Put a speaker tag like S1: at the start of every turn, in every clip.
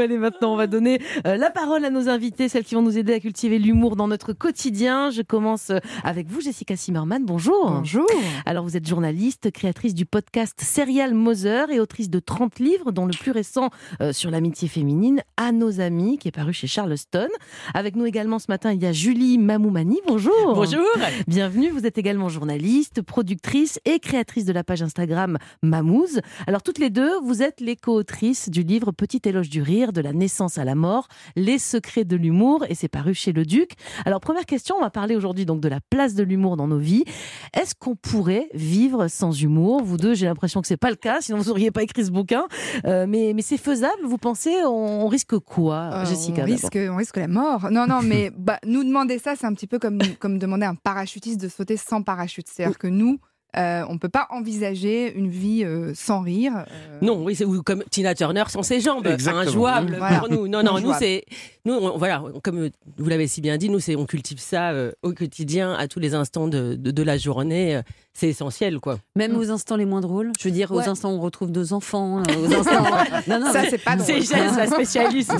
S1: Allez, maintenant, on va donner euh, la parole à nos invités, celles qui vont nous aider à cultiver l'humour dans notre quotidien. Je commence euh, avec vous, Jessica Zimmerman. Bonjour.
S2: Bonjour.
S1: Alors, vous êtes journaliste, créatrice du podcast Serial Mother et autrice de 30 livres, dont le plus récent euh, sur l'amitié féminine, À nos amis, qui est paru chez Charleston. Avec nous également ce matin, il y a Julie Mamoumani. Bonjour.
S3: Bonjour.
S1: Bienvenue. Vous êtes également journaliste, productrice et créatrice de la page Instagram Mamouze. Alors, toutes les deux, vous êtes les co-autrices du livre Petit éloge du rire de la naissance à la mort, les secrets de l'humour, et c'est paru chez Le Duc. Alors, première question, on va parler aujourd'hui donc de la place de l'humour dans nos vies. Est-ce qu'on pourrait vivre sans humour? Vous deux, j'ai l'impression que c'est pas le cas, sinon vous n'auriez pas écrit ce bouquin. Euh, mais mais c'est faisable, vous pensez? On, on risque quoi,
S2: Euh,
S1: Jessica
S2: on risque, on risque la mort. Non, non, mais bah, nous demander ça, c'est un petit peu comme, comme demander à un parachutiste de sauter sans parachute. C'est-à-dire que nous, euh, on ne peut pas envisager une vie euh, sans rire. euh,
S3: Non, oui, c'est ou comme Tina Turner sans ses jambes, c'est
S4: Exactement.
S3: injouable
S2: Voilà.
S3: pour nous. Non, non, nous c'est, nous, on- voilà, comme vous l'avez si bien dit, nous c'est, on cultive ça euh, au quotidien, à tous les instants de, de, de la journée. C'est essentiel, quoi.
S5: Même aux instants les moins drôles. Je veux dire, aux instants où on retrouve nos enfants, aux instants. non, non,
S2: Ça, c'est pas drôle.
S3: C'est Jess, la spécialiste.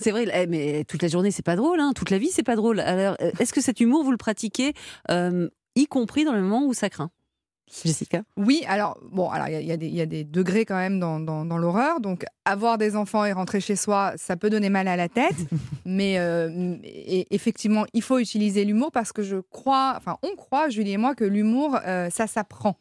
S5: C'est vrai, eh, mais toute la journée, c'est pas drôle, hein. toute la vie, c'est pas drôle. Alors, est-ce que cet humour, vous le pratiquez, euh, y compris dans le moment où ça craint?
S1: Jessica
S2: Oui, alors, bon, alors il y y, a des- il y a des degrés quand même dans, dans- dans l'horreur. Donc, avoir des enfants et rentrer chez soi, ça peut donner mal à la tête. mais euh, et effectivement, il faut utiliser l'humour parce que je crois, enfin, on croit, Julie et moi, que l'humour, euh, ça s'apprend.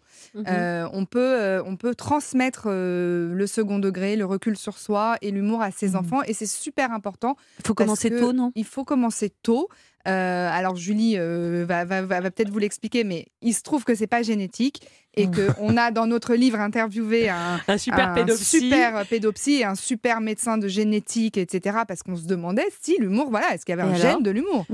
S2: Euh, on, peut, on peut transmettre le second degré, le recul sur soi et l'humour à ses
S1: Mhm.
S2: enfants. Et c'est super important.
S5: Il faut commencer tôt, non?
S2: Il faut commencer tôt. Euh, alors Julie euh, va, va- va- va peut-être vous l'expliquer, mais il se trouve que c'est pas génétique et que on a dans notre livre interviewé un,
S3: Un super
S2: un
S3: pédopsie.
S2: super pédopsie et un super médecin de génétique, etc. Parce qu'on se demandait si l'humour, voilà, est-ce qu'il y avait
S1: Et
S2: un gène de l'humour.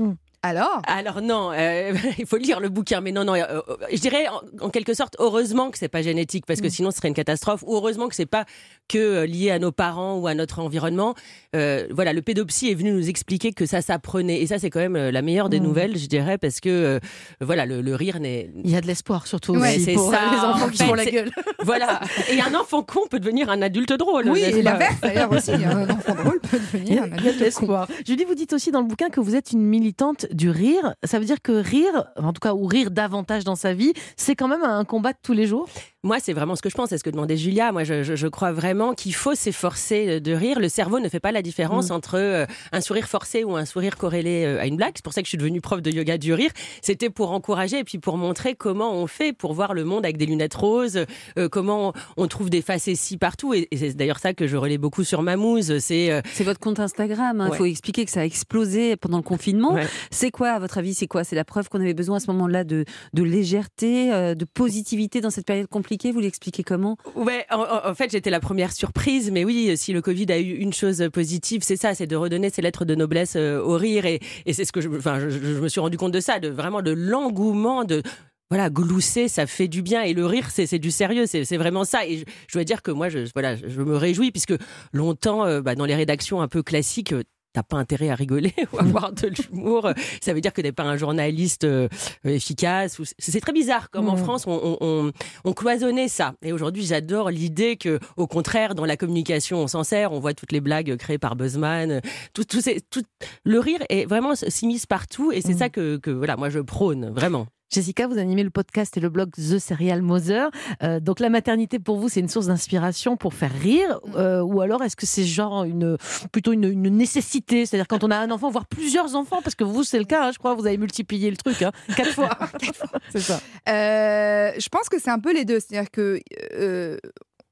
S2: Alors?
S3: Alors non, euh, il faut lire le bouquin, mais non, non. euh, euh, je dirais en, en quelque sorte, heureusement que c'est pas génétique, parce que
S2: Mm.
S3: sinon ce serait une catastrophe. Ou heureusement que c'est pas que lié à nos parents ou à notre environnement. Euh, voilà, le pédopsie est venu nous expliquer que ça s'apprenait, et ça c'est quand même la meilleure des
S1: Mm.
S3: nouvelles, je dirais, parce que euh, voilà, le, le rire n'est
S1: Il y a de l'espoir surtout
S2: Ouais,
S1: aussi
S3: c'est
S1: pour
S3: ça,
S1: les enfants
S3: en
S1: qui
S3: fait,
S1: font la gueule.
S3: voilà. Et un enfant con peut devenir un adulte drôle.
S2: oui, et l'inverse d'ailleurs aussi. Un enfant drôle peut devenir
S1: a,
S2: un adulte con.
S1: Julie, vous dites aussi dans le bouquin que vous êtes une militante du rire. Ça veut dire que rire, en tout cas, ou rire davantage dans sa vie, c'est quand même un combat de tous les jours?
S3: Moi, c'est vraiment ce que je pense. C'est ce que demandait Julia. Moi, je, crois vraiment qu'il faut s'efforcer de rire. Le cerveau ne fait pas la différence entre euh, un sourire forcé ou un sourire corrélé euh, à une blague. C'est pour ça que je suis devenue prof de yoga du rire. C'était pour encourager et puis pour montrer comment on fait pour voir le monde avec des lunettes roses, euh, comment on trouve des facéties partout. Et, et c'est d'ailleurs ça que je relais beaucoup sur Mamouze. C'est euh,
S5: C'est votre compte Instagram. Il
S3: Ouais.
S5: faut expliquer que ça a explosé pendant le confinement.
S3: Ouais.
S5: C'est quoi, à votre avis, c'est quoi? C'est la preuve qu'on avait besoin à ce moment-là de, de légèreté, de positivité dans cette période compliquée Vous l'expliquez comment?
S3: Ouais, en, fait, j'étais la première surprise, mais oui, si le Covid a eu une chose positive, c'est ça, c'est de redonner ses lettres de noblesse euh, au rire, et, c'est ce que je, enfin, je, me suis rendu compte de ça, de vraiment de l'engouement de voilà, glousser, ça fait du bien. Et le rire, c'est du sérieux, c'est vraiment ça. Et je, je dois dire que moi, je, voilà, je me réjouis, puisque longtemps, euh, bah, dans les rédactions un peu classiques, T'as pas intérêt à rigoler ou à avoir de l'humour. Ça veut dire que t'es pas un journaliste euh, efficace. C'est très bizarre, comme en
S1: Mhm.
S3: France, on, on, on, on cloisonnait ça. Et aujourd'hui, j'adore l'idée que, au contraire, dans la communication, on s'en sert. On voit toutes les blagues créées par Buzzman. Tout, tout, tout- le rire est vraiment s'immisce partout. Et c'est
S1: Mhm.
S3: ça que, que, voilà, moi, je prône, vraiment.
S1: Jessica, vous animez le podcast et le blog The Serial Mother. Euh, donc la maternité pour vous, c'est une source d'inspiration pour faire rire, euh, ou alors est-ce que c'est genre une plutôt une, une nécessité, c'est-à-dire quand on a un enfant, voire plusieurs enfants, parce que vous c'est le cas, hein, je crois, vous avez multiplié le truc, hein, quatre fois, Quatre fois, c'est ça.
S2: Euh, je pense que c'est un peu les deux. C'est-à-dire que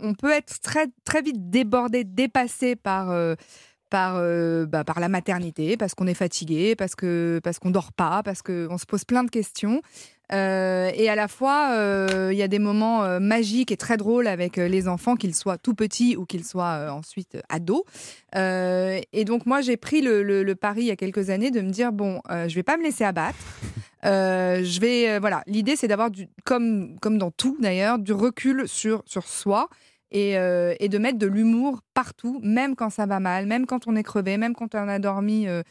S2: on peut être très très vite débordé, dépassé par par euh, bah, par la maternité, parce qu'on est fatigué, parce que parce qu'on dort pas, parce qu'on se pose plein de questions. Euh, et à la fois, euh, il y a des moments magiques et très drôles avec les enfants, qu'ils soient tout petits ou qu'ils soient ensuite ados. Et donc moi, j'ai pris le, le- le pari il y a quelques années de me dire bon, je vais pas me laisser abattre. Je vais voilà. L'idée, c'est d'avoir comme comme dans tout d'ailleurs du recul sur sur soi. Et, euh, et de mettre de l'humour partout, même quand ça va mal, même quand on est crevé, même quand on a dormi euh,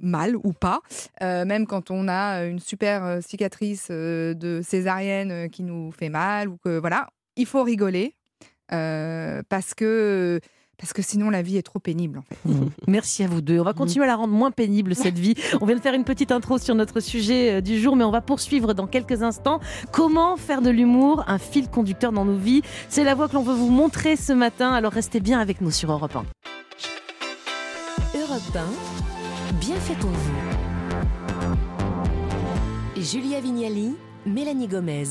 S2: mal ou pas, euh, même quand on a une super cicatrice de césarienne qui nous fait mal ou que voilà, il faut rigoler parce que parce que sinon la vie est trop pénible en fait.
S1: Merci à vous deux. On va continuer à la rendre moins pénible cette vie. On vient de faire une petite intro sur notre sujet euh, du jour, mais on va poursuivre dans quelques instants. Comment faire de l'humour un fil conducteur dans nos vies? C'est la voie que l'on veut vous montrer ce matin, alors restez bien avec nous sur Europe 1.
S4: Europe 1, bien fait pour vous. Julia Vignali, Mélanie Gomez.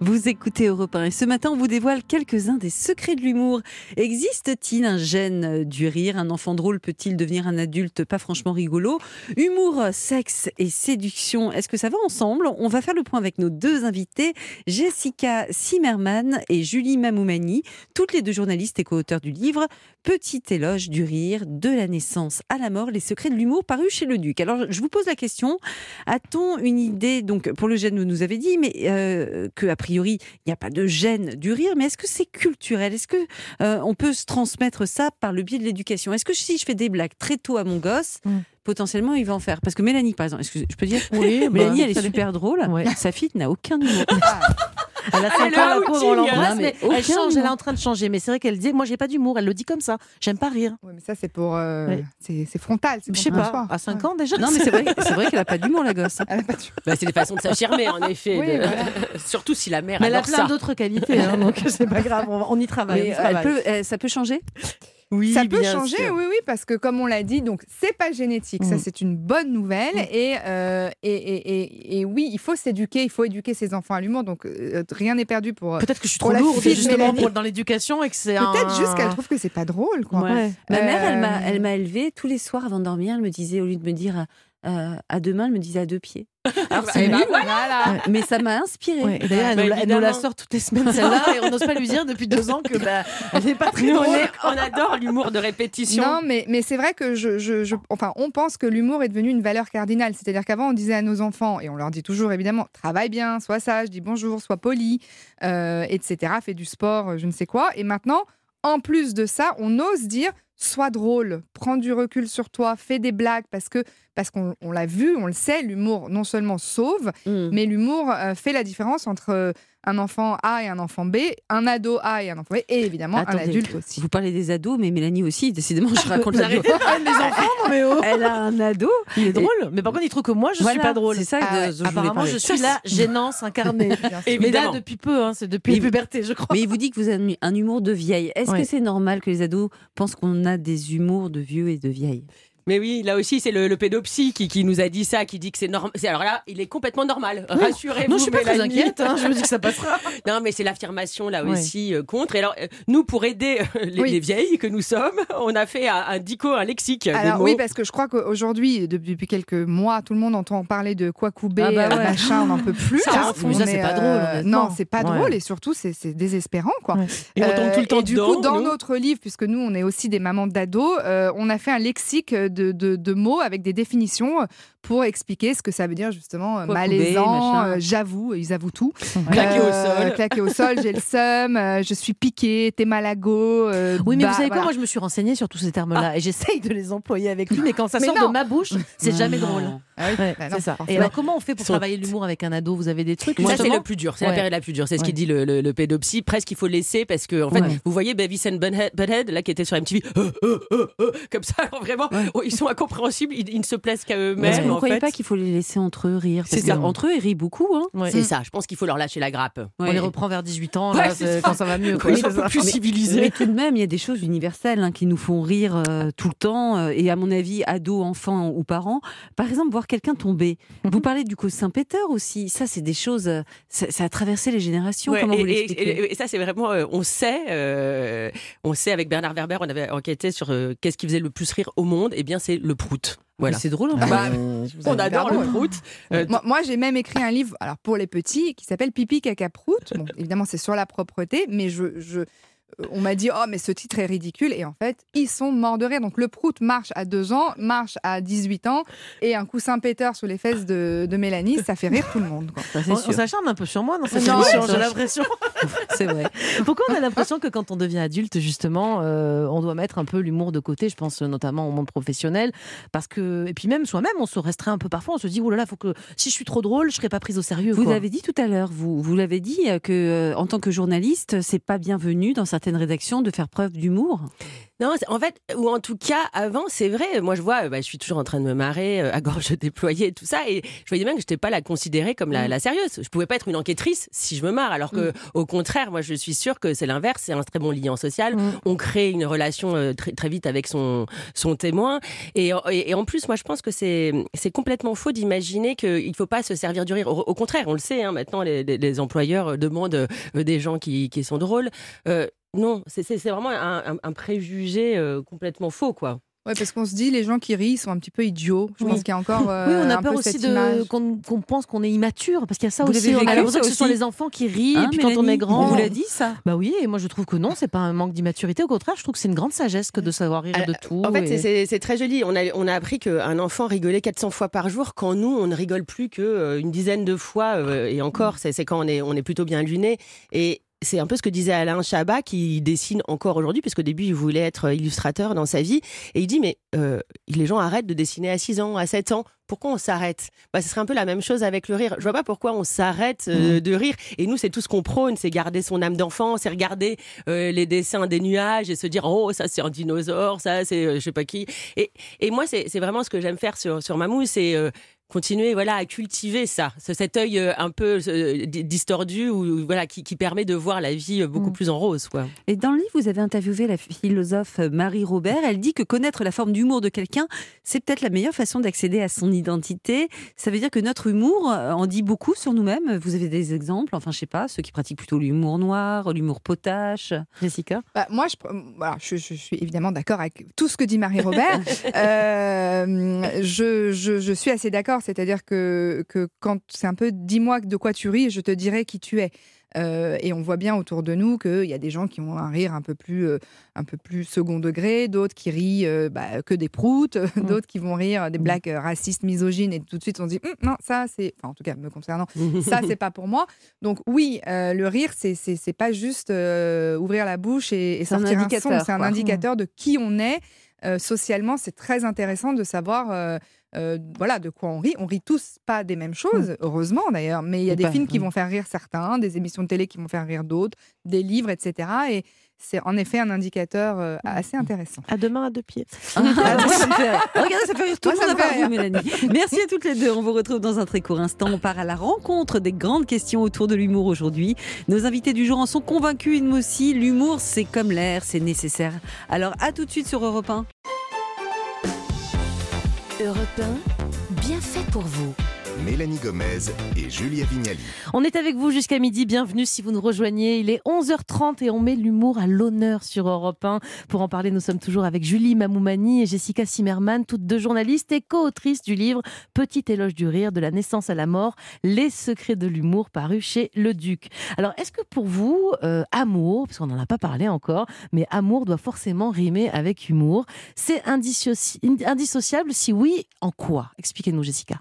S5: Vous écoutez Europe 1 et ce matin on vous dévoile quelques-uns des secrets de l'humour. Existe-t-il un gène du rire? Un enfant drôle peut-il devenir un adulte pas franchement rigolo? Humour, sexe et séduction, est-ce que ça va ensemble? On va faire le point avec nos deux invités, Jessica Zimmerman et Julie Mamoumani, toutes les deux journalistes et co-auteurs du livre Petit éloge du rire, de la naissance à la mort, les secrets de l'humour paru chez le Duc. Alors je vous pose la question, a-t-on une idée, donc pour le gène vous nous avez dit, mais euh, que après priori, il n'y a pas de gêne du rire, mais est-ce que c'est culturel? Est-ce que euh, on peut se transmettre ça par le biais de l'éducation? Est-ce que si je fais des blagues très tôt à mon gosse, mm. potentiellement il va en faire? Parce que Mélanie, par exemple, je peux dire? Oui, Mélanie, bah, elle est super drôle. Sa fille n'a aucun humour.
S1: Elle a 5 ans, la pauvre, on l'embrasse, mais, elle change, elle est en train de changer. Mais c'est vrai qu'elle dit, moi, j'ai pas d'humour. Elle le dit comme ça. J'aime pas rire.
S2: Oui, mais ça, c'est pour. Euh, c'est frontal.
S1: Je sais pas. À 5 ans déjà.
S5: Non, mais c'est vrai, vrai qu'elle a pas d'humour, la gosse. Elle a pas
S3: bah, c'est des façons de s'affirmer, en effet. Surtout si la mère.
S1: Mais elle a plein d'autres qualités, hein, donc c'est pas grave. On, y travaille.
S5: Elle peut, ça peut changer?
S2: Oui, ça peut changer, oui, oui, parce que comme on l'a dit, donc c'est pas génétique, ça mm. c'est une bonne nouvelle. Mm. Euh, et, et, et, et, oui, il faut s'éduquer, il faut éduquer ses enfants à l'humour, donc euh, rien n'est perdu pour.
S1: Euh, Peut-être que je suis trop lourde justement pour, dans l'éducation et que c'est.
S2: Peut-être juste qu'elle trouve que c'est pas drôle, quoi.
S5: Ma mère, elle m'a, elle m'a élevée tous les soirs avant de dormir. Elle me disait, au lieu de me dire à deux mains, elle me disait à deux pieds.
S2: Alors bah, c'est bah, voilà.
S5: Mais ça m'a inspiré.
S1: D'ailleurs, elle, nous la sort toutes les semaines celle-là et on n'ose pas lui dire depuis deux ans que bah, elle n'est pas très
S3: drôle. On, adore l'humour de répétition.
S2: Non, mais, mais c'est vrai que je, je, enfin, on pense que l'humour est devenu une valeur cardinale. C'est-à-dire qu'avant, on disait à nos enfants, et on leur dit toujours évidemment, travaille bien, sois sage, dis bonjour, sois poli, euh, etc. Fais du sport, je ne sais quoi. Et maintenant, en plus de ça, on ose dire sois drôle, prends du recul sur toi, fais des blagues parce que parce qu'on l'a vu, on le sait, l'humour non seulement sauve, mm. mais l'humour euh, fait la différence entre euh, un enfant A et un enfant B, un ado A et un enfant B, et évidemment un adulte aussi.
S5: Vous parlez des ados, mais Mélanie aussi, décidément, je raconte la vie.
S1: enfants, mais oh.
S5: Elle a un ado.
S1: Il est drôle, mais par contre, il trouve que moi, je ne suis pas drôle.
S5: C'est ça
S1: ah Apparemment, je suis la gênance incarnée. mais là, depuis peu, hein, c'est depuis la puberté, je crois.
S5: Mais il vous dit que vous avez un humour de vieille. Est-ce que c'est normal que les ados pensent qu'on a des humours de vieux et de vieilles?
S3: Mais oui, là aussi, c'est le, le pédopsie qui, qui, nous a dit ça, qui dit que c'est normal. Alors là, il est complètement normal. Rassurez-vous.
S1: Non, je suis pas très inquiète. Hein. Je me dis que ça passera.
S3: non, mais c'est l'affirmation là aussi euh, contre. Et alors, euh, nous, pour aider euh, les, vieilles que nous sommes, on a fait un, dico, un lexique. Alors
S2: oui, parce que je crois qu'aujourd'hui, depuis quelques mois, tout le monde entend parler de quoi couper, ah bah machin, on n'en peut plus.
S1: Ça, ça c'est pas drôle.
S2: non, c'est pas drôle et surtout, c'est désespérant, quoi.
S3: Et on tombe tout le temps
S2: et du coup, dans notre livre, puisque nous, on est aussi des mamans d'ados, on a fait un lexique de, mots avec des définitions pour expliquer ce que ça veut dire justement euh, malaisant, euh, j'avoue, ils avouent tout.
S3: claqué au sol.
S2: claqué au sol, j'ai le seum, euh, je suis piqué, t'es malago.
S1: oui, mais vous savez quoi, moi je me suis renseignée sur tous ces termes-là ah. et j'essaye de les employer avec lui, mais quand ça sort de ma bouche, c'est jamais drôle. Ah bah c'est ça. Et alors comment on fait pour travailler l'humour avec un ado? Vous avez des trucs
S3: Ça c'est le plus dur, c'est la période la plus dure, c'est ce qu'il dit le, le, pédopsie. Presque il faut laisser parce que en fait, vous voyez Beavis and Butthead là qui était sur MTV, comme ça, vraiment, oh, ils sont incompréhensibles, ils, ne se plaisent qu'à eux-mêmes.
S5: Vous ne croyez pas qu'il faut les laisser entre eux rire
S3: C'est ça.
S5: Entre eux, ils rient beaucoup. Hein.
S3: C'est ça. Je pense qu'il faut leur lâcher la grappe.
S1: On les reprend vers 18 ans quand ça va mieux.
S3: Ils sont un peu plus civilisés.
S5: Mais tout de même, il y a des choses universelles hein, qui nous font rire euh, tout le temps. Euh, et à mon avis, ados, enfants ou parents, par exemple, voir quelqu'un tomber. Mhm. Vous parlez du coup Saint-Péter aussi. Ça, c'est des choses. Euh, ça, a traversé les générations. Comment
S3: et,
S5: vous
S3: et, et, ça, c'est vraiment. on sait. on sait avec Bernard Werber, on avait enquêté sur qu'est-ce qui faisait le plus rire au monde. Eh bien, c'est le prout.
S5: Voilà. C'est drôle.
S3: Hein. Bah, on adore le prout.
S2: Euh, moi, j'ai même écrit un livre, alors pour les petits, qui s'appelle Pipi caca prout. Bon, évidemment, c'est sur la propreté, mais je, je on m'a dit oh mais ce titre est ridicule. Et en fait ils sont morts de rire. Donc le prout marche à 2 ans marche à 18 ans. Et un coussin péteur sous les fesses de, Mélanie ça fait rire tout le monde
S1: on, s'acharne un peu sur moi dans cette émission j'ai l'impression. C'est vrai. Pourquoi on a l'impression que quand on devient adulte justement euh, on doit mettre un peu l'humour de côté je pense notamment au monde professionnel? Parce que et puis même soi-même on se restreint un peu parfois. On se dit oh là là faut que si je suis trop drôle je serai pas prise au sérieux
S5: vous l'avez dit tout à l'heure vous vous l'avez dit euh, que euh, en tant que journaliste c'est pas bienvenu dans sa certaines rédactions de faire preuve d'humour?
S3: Non, en fait, ou en tout cas, avant, c'est vrai. Moi, je vois, bah, je suis toujours en train de me marrer, euh, à gorge déployée, tout ça. Et je voyais bien que je n'étais pas la considérée comme la, la sérieuse. Je pouvais pas être une enquêtrice si je me marre. Alors que, au contraire, moi, je suis sûre que c'est l'inverse. C'est un très bon lien social. On crée une relation euh, très, très vite avec son, son témoin. Et, et, et en plus, moi, je pense que c'est complètement faux d'imaginer qu'il ne faut pas se servir du rire. Au, au contraire, on le sait, hein, maintenant, les, les- les employeurs demandent euh, des gens qui, qui sont drôles. Euh, non, c'est vraiment un, un- un préjugé euh, complètement faux, quoi.
S2: Ouais, parce qu'on se dit les gens qui rient sont un petit peu idiots. Je
S1: Oui.
S2: pense qu'il y a encore euh,
S1: oui, on a
S2: un
S1: peur
S2: peu
S1: aussi qu'on pense qu'on est immature parce qu'il y a ça
S5: Vous
S1: aussi. On a l'impression que ce sont les enfants qui rient
S5: Hein,
S1: et puis quand on est grand.
S5: On vous l'a dit ça
S1: Bah oui, et moi je trouve que non, c'est pas un manque d'immaturité. Au contraire, je trouve que c'est une grande sagesse que de savoir rire de tout.
S3: En fait,
S1: et-
S3: c'est- très joli. On a, on a appris qu'un enfant rigolait 400 fois par jour, quand nous, on ne rigole plus qu'une dizaine de fois. euh, et encore, c'est c'est quand on est, on est plutôt bien luné. Et c'est un peu ce que disait Alain Chabat, qui dessine encore aujourd'hui, puisqu'au début, il voulait être illustrateur dans sa vie. Et il dit, mais euh, les gens arrêtent de dessiner à 6 ans, à 7 ans. Pourquoi on s'arrête? Bah, Ce serait un peu la même chose avec le rire. Je vois pas pourquoi on s'arrête euh, de rire. Et nous, c'est tout ce qu'on prône, c'est garder son âme d'enfant, c'est regarder euh, les dessins des nuages et se dire, oh, ça c'est un dinosaure, ça c'est je sais pas qui. Et, et moi, c'est c'est vraiment ce que j'aime faire sur, sur Mamou, c'est continuer voilà à cultiver ça, ce- cet œil euh, un peu euh, di- distordu ou voilà qui, qui permet de voir la vie euh, beaucoup
S1: Mm.
S3: plus en rose quoi.
S5: Et dans le livre, vous avez interviewé la philosophe Marie Robert. Elle dit que connaître la forme d'humour de quelqu'un, c'est peut-être la meilleure façon d'accéder à son identité. Ça veut dire que notre humour en dit beaucoup sur nous-mêmes. Vous avez des exemples Enfin, je sais pas, ceux qui pratiquent plutôt l'humour noir, l'humour potache.
S1: Jessica?
S2: Bah, moi, je, voilà, je, je suis évidemment d'accord avec tout ce que dit Marie-Robert. Euh, je, je- je suis assez d'accord, c'est-à-dire que, que quand c'est un peu dis-moi de quoi tu ris, je te dirai qui tu es. Euh, et on voit bien autour de nous qu'il y a des gens qui ont un rire un peu plus, euh, un peu plus second degré, d'autres qui rient euh, bah, que des proutes, d'autres qui vont rire des blagues euh, racistes, misogynes, et tout de suite on se dit Hum, non, ça c'est, enfin en tout cas me concernant, ça c'est pas pour moi. Donc oui, le rire c'est c'est pas juste ouvrir la bouche et,
S5: un
S2: sortir un,
S5: indicateur,
S2: son, c'est un indicateur de qui on est euh, socialement. C'est très intéressant de savoir. euh, euh, voilà de quoi on rit. On rit tous pas des mêmes choses, heureusement d'ailleurs, mais il y a des films qui vont faire rire certains, des émissions de télé qui vont faire rire d'autres, des livres, etc. Et c'est en effet un indicateur euh, assez intéressant.
S1: À deux mains, à deux pieds.
S5: Ah, ça me fait rire. Regardez, ça fait rire tout
S2: Moi,
S5: le monde à part vous, Mélanie. Merci à toutes les deux. On vous retrouve dans un très court instant. On part à la rencontre des grandes questions autour de l'humour aujourd'hui. Nos invités du jour en sont convaincus, ils aussi. L'humour, c'est comme l'air, c'est nécessaire. Alors, à tout de suite sur Europe 1.
S4: Europe 1, bien fait pour vous.
S6: Mélanie Gomez et Julia Vignali.
S1: On est avec vous jusqu'à midi. Bienvenue si vous nous rejoignez. Il est 11h30 et on met l'humour à l'honneur sur Europe 1. Pour en parler, nous sommes toujours avec Julie Mamoumani et Jessica Zimmerman, toutes deux journalistes et co-autrices du livre Petit éloge du rire de la naissance à la mort, les secrets de l'humour paru chez Le Duc. Alors, est-ce que pour vous, euh, amour, parce qu'on n'en a pas parlé encore, mais amour doit forcément rimer avec humour, c'est indissoci- indissociable Si oui, en quoi? Expliquez-nous, Jessica.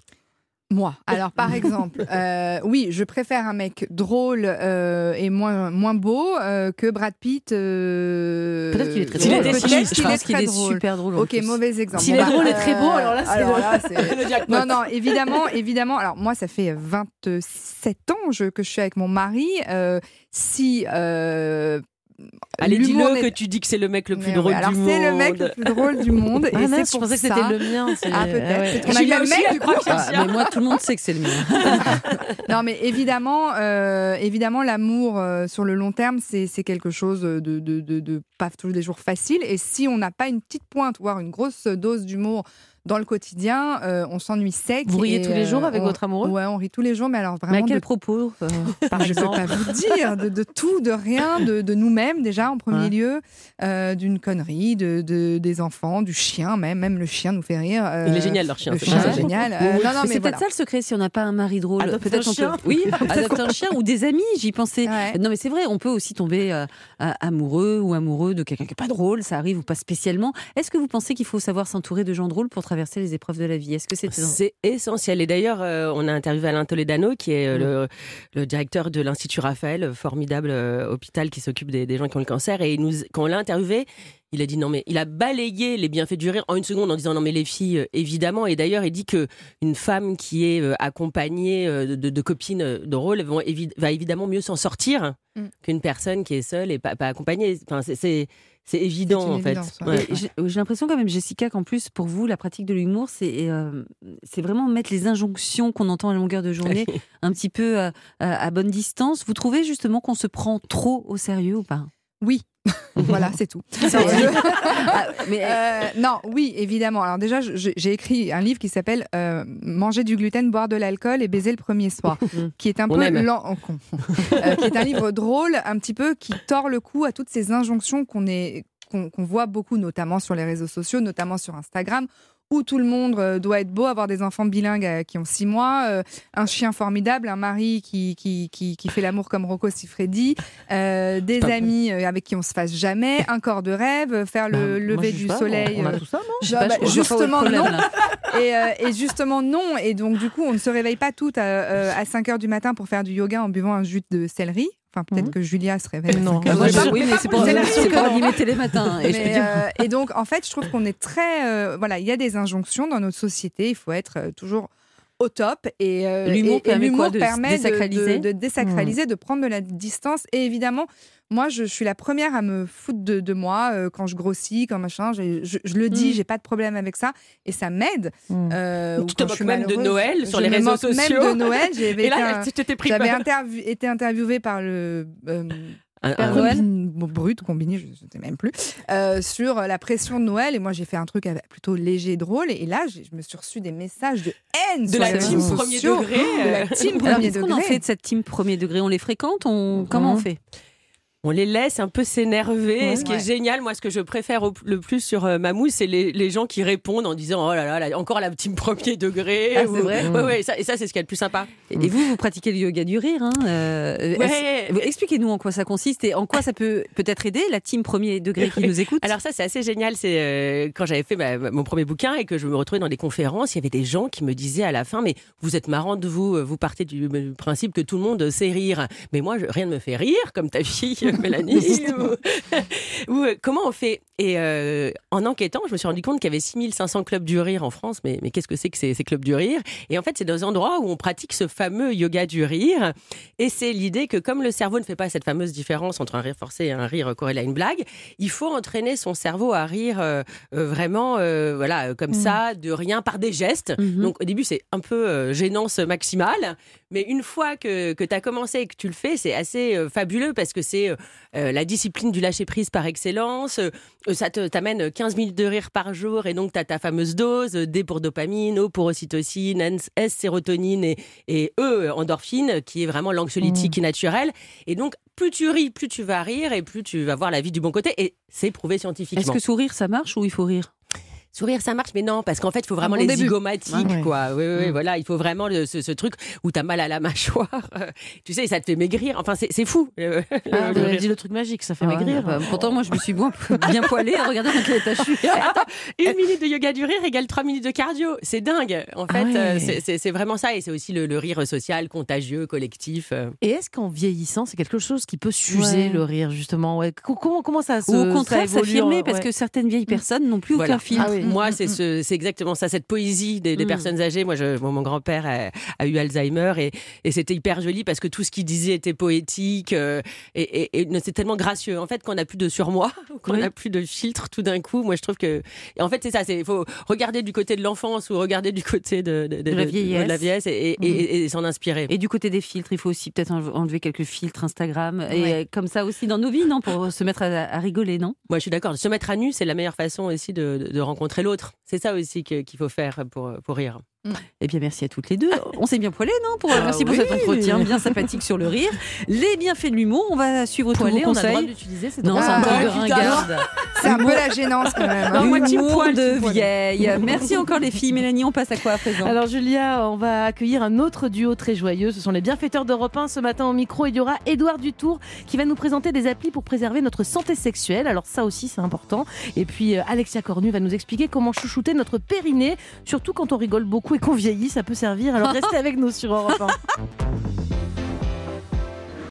S2: Moi. Alors, par exemple, euh, oui, je préfère un mec drôle euh, et moins, moins beau euh, que Brad Pitt. euh,
S1: Peut-être qu'il est très
S3: S'il
S1: drôle.
S3: chic,
S2: qu'il
S5: je
S2: est
S5: pense qu'il est super drôle.
S2: Ok, mauvais exemple.
S1: S'il
S2: Bon,
S1: est
S2: bah,
S1: drôle et très beau, alors là, c'est-.
S2: Non, non, évidemment, évidemment. Alors, moi, ça fait 27 ans je- que je suis avec mon mari. Euh, si.
S3: Allez, dis-le que tu dis que c'est le mec le plus
S2: Mais
S3: drôle
S2: ouais, alors,
S3: du monde.
S2: c'est le mec le plus drôle du monde.
S1: Ah mince, je pensais que c'était le mien.
S2: Ah, peut-être.
S1: Ah ouais.
S2: Peut-être a eu le mec, du coup.
S5: Ah, mais moi, tout le monde sait que c'est le mien.
S2: Non, mais évidemment, euh, évidemment, l'amour euh, sur le long terme, c'est c'est quelque chose de, de, de, de pas tous les jours facile. Et si on n'a pas une petite pointe, voire une grosse dose d'humour dans le quotidien, euh, on s'ennuie sec.
S1: Vous riez
S2: et,
S1: tous les jours
S2: euh,
S1: avec
S2: on-
S1: votre amoureux
S2: Ouais, on rit tous les jours, mais alors
S5: Mais à
S2: vraiment.
S5: quel
S2: de-
S5: propos euh, par
S2: je ne peux pas vous dire de, de tout, de rien, de, de nous-mêmes déjà en premier
S5: Ouais.
S2: lieu, euh, d'une connerie, de, de- des enfants, du chien même, même le chien nous fait rire. euh,
S3: Il est génial leur chien.
S2: Le
S3: c'est
S2: chien,
S3: ça.
S2: c'est génial. Euh,
S5: Oui,
S2: non, non,
S5: mais
S2: mais
S5: c'est
S2: voilà.
S5: peut-être ça le secret si on n'a pas un mari drôle.
S3: Adopte
S5: Peut-être
S3: un chien.
S5: peut. Oui, adopter un chien ou des amis, j'y pensais.
S2: Ouais.
S5: Non, mais c'est vrai, on peut aussi tomber amoureux ou amoureux de quelqu'un qui n'est pas drôle, ça arrive ou pas spécialement. Est-ce que vous pensez qu'il faut savoir s'entourer de gens drôles pour traverser les épreuves de la vie Est-ce que c'est
S3: C'est essentiel. Et d'ailleurs, euh, on a interviewé Alain Toledano, qui est euh, le, le directeur de l'Institut Raphaël, formidable euh, hôpital qui s'occupe des, des gens qui ont le cancer. Et nous, quand on l'a interviewé, il a dit non mais il a balayé les bienfaits du rire en une seconde en disant non mais les filles évidemment et d'ailleurs il dit que une femme qui est accompagnée de, de copines de rôle va évidemment mieux s'en sortir
S2: Mm.
S3: qu'une personne qui est seule et pas, pas accompagnée. Enfin c'est- c'est évident en fait.
S2: ouais.
S5: J'ai l'impression quand même, Jessica, qu'en plus, pour vous, la pratique de l'humour, c'est euh, c'est vraiment mettre les injonctions qu'on entend à longueur de journée un petit peu euh, à, à bonne distance. Vous trouvez justement qu'on se prend trop au sérieux ou pas?
S2: Oui. voilà, c'est tout.
S5: Mais,
S2: Euh, non, oui, évidemment. Alors déjà, j'ai écrit un livre qui s'appelle euh, Manger du gluten, boire de l'alcool et baiser le premier soir, qui est un
S3: On
S2: peu lent, oh. Euh, qui est un livre drôle, un petit peu qui tord le cou à toutes ces injonctions qu'on est qu'on qu'on voit beaucoup, notamment sur les réseaux sociaux, notamment sur Instagram, où tout le monde euh, doit être beau, avoir des enfants bilingues euh, qui ont six mois, euh, un chien formidable, un mari qui, qui, qui, qui fait l'amour comme Rocco Siffredi, euh, des amis avec qui on se fasse jamais, un corps de rêve, faire le
S1: Bah,
S2: lever du
S1: pas,
S2: soleil.
S1: On a tout ça, non?
S2: Bah, justement, non. et, euh, et justement non. Et donc du coup, on ne se réveille pas toutes à, à 5 heures du matin pour faire du yoga en buvant un jus de céleri. Enfin, peut-être
S1: Mhm.
S2: que Julia se réveille.
S1: Non.
S2: 5
S5: Ah, moi, je- oui, mais c'est pour, pour
S2: psychologue.
S5: animer Télématin. Et
S2: Mais, euh, et donc, en fait, je trouve qu'on est très. euh, voilà, il y a des injonctions dans notre société. Il faut être euh, toujours au top. Et, euh,
S5: L'humour
S2: et- et
S5: permet quoi De se
S2: permet de-
S5: désacraliser
S2: de, de désacraliser, de prendre de la distance. Et évidemment, moi, je, suis la première à me foutre de, de moi euh, quand je grossis, quand machin. Je, je- je le dis,
S5: Mm.
S2: j'ai pas de problème avec ça. Et ça m'aide.
S1: Mm.
S2: Euh,
S3: Tu te moques même de Noël sur les
S2: me
S3: réseaux sociaux.
S2: Même de Noël, j'avais
S3: Et
S2: été
S3: là,
S2: un-
S3: tu t'étais pris
S2: j'avais été interviewée par le euh,
S3: Un- un-
S5: Noël
S2: brut, combiné, je ne sais même plus, euh, sur la pression de Noël. Et moi, j'ai fait un truc plutôt léger et drôle. Et là, je me suis reçu des messages de haine
S3: de
S2: sur
S3: la
S2: les
S3: team
S2: réseaux
S3: premier
S2: sociaux.
S3: degré.
S2: De la team
S5: Alors,
S2: premier
S5: qu'est-ce qu'on en
S2: degré.
S5: fait de cette team premier degré? On les fréquente? On... Comment on fait?
S3: On les laisse un peu s'énerver.
S1: Ouais.
S3: Ce qui
S2: Ouais.
S3: est génial, moi, ce que je préfère au- le plus sur euh, Mamou, c'est les, les gens qui répondent en disant Oh là là, là, encore la team premier degré.
S5: Ah, c'est vrai
S3: Ouais, ouais, et ça, et ça c'est ce qu'il y a de plus sympa.
S5: Et vous, vous pratiquez le yoga du rire. Hein euh, Expliquez-nous en quoi ça consiste et en quoi ça peut peut-être aider la team premier degré qui nous écoute.
S3: Alors ça, c'est assez génial. C'est euh, quand j'avais fait mon premier bouquin et que je me retrouvais dans des conférences, il y avait des gens qui me disaient à la fin, mais vous êtes marrante, vous, vous partez du, du principe que tout le monde sait rire. Mais moi, je- rien ne me fait rire, comme ta fille, Mélanie. ou, ou, euh, comment on fait? Et euh, en enquêtant, je me suis rendu compte qu'il y avait 6500 clubs du rire en France. Mais, mais qu'est-ce que c'est que ces, ces clubs du rire? Et en fait, c'est dans un endroit où on pratique ce fameux yoga du rire. Et c'est l'idée que comme le cerveau ne fait pas cette fameuse différence entre un rire forcé et un rire corrélé à une blague, il faut entraîner son cerveau à rire euh, vraiment, euh, voilà, comme ça, de rien, par des gestes.
S5: Mhm.
S3: Donc au début, c'est un peu gênance maximale, mais une fois que, que tu as commencé et que tu le fais, c'est assez fabuleux parce que c'est euh, la discipline du lâcher-prise par excellence. Euh, ça t'amène 15 minutes de rire par jour et donc tu as ta fameuse dose, euh, D pour dopamine, O pour ocytocine, S sérotonine et, et E endorphine, qui est vraiment l'anxiolytique naturel. Et donc, plus tu ris, plus tu vas rire et plus tu vas voir la vie du bon côté. Et c'est prouvé scientifiquement.
S5: Est-ce que sourire ça marche ou il faut rire?
S3: Sourire, ça marche, mais non, parce qu'en fait, il faut vraiment
S2: bon
S3: les
S2: début.
S3: zygomatiques,
S1: Ah ouais.
S3: quoi. Oui, oui, oui,
S1: Mm.
S3: voilà, il faut vraiment le- ce, ce truc où t'as mal à la mâchoire. tu sais, ça te fait maigrir. Enfin, c'est fou. le-
S1: Ah,
S3: le
S1: dit le truc magique, ça fait
S5: Ah ouais,
S1: maigrir.
S5: bah, Pourtant, moi, je me suis bien, bien poilée. Regardez dans quel état je suis.
S3: Une minute de yoga du rire égale trois minutes de cardio. C'est dingue. En fait,
S1: Ah ouais.
S3: euh, c'est- vraiment ça. Et c'est aussi le, le rire social, contagieux, collectif. euh.
S1: Et est-ce qu'en vieillissant, c'est quelque chose qui peut s'user
S5: Ouais.
S1: le rire, justement? Ouais. Co- comment, comment ça se.
S5: Ou au contraire,
S1: ça évolue,
S5: s'affirmer parce que certaines vieilles personnes n'ont plus
S3: Voilà.
S5: aucun filtre.
S1: Ah oui.
S3: Moi, c'est ce, c'est exactement ça, cette poésie des, des
S5: Mm.
S3: personnes âgées. Moi, je, mon, grand-père a, a eu Alzheimer et, et c'était hyper joli parce que tout ce qu'il disait était poétique euh, et, et- et c'est tellement gracieux. En fait, quand on n'a plus de surmoi, qu'on
S5: Oui.
S3: n'a plus de filtre, tout d'un coup, moi, je trouve que, en fait, c'est ça. Il faut regarder du côté de l'enfance ou regarder du côté de, de,
S5: De la vieillesse.
S3: de la vieillesse et,
S1: Mm.
S3: s'en inspirer.
S5: Et du côté des filtres, il faut aussi peut-être enle- enlever quelques filtres Instagram. Et
S3: Ouais.
S5: euh, comme ça aussi dans nos vies, non Pour se mettre à, à rigoler, non?
S3: Moi, je suis d'accord. Se mettre à nu, c'est la meilleure façon aussi de, de- de l'autre. C'est ça aussi qu'il faut faire pour rire.
S5: Eh bien, merci à toutes les deux. On s'est bien poilé, non pour,
S3: Ah
S5: Merci pour cet entretien bien sympathique sur le rire. Les bienfaits de l'humour, on va suivre tous vos
S1: Poilé, on a le droit
S5: conseils.
S1: l'utiliser, c'est
S5: Non,
S1: drôle.
S5: c'est un peu
S2: Ah,
S5: de ringarde.
S2: C'est un peu la gênance quand même. hein.
S3: Non, moi, poil,
S5: de vieille. Merci encore les filles. Mélanie, on passe à quoi à présent?
S1: Alors Julia, on va accueillir un autre duo très joyeux. Ce sont les bienfaiteurs d'Europe 1. Ce matin au micro, il y aura Édouard Dutour qui va nous présenter des applis pour préserver notre santé sexuelle. Alors ça aussi, c'est important. Et puis euh, Alexia Cornu va nous expliquer comment chouchouter notre périnée, surtout quand on rigole beaucoup et qu'on vieillit, ça peut servir. Alors restez avec nous sur Europe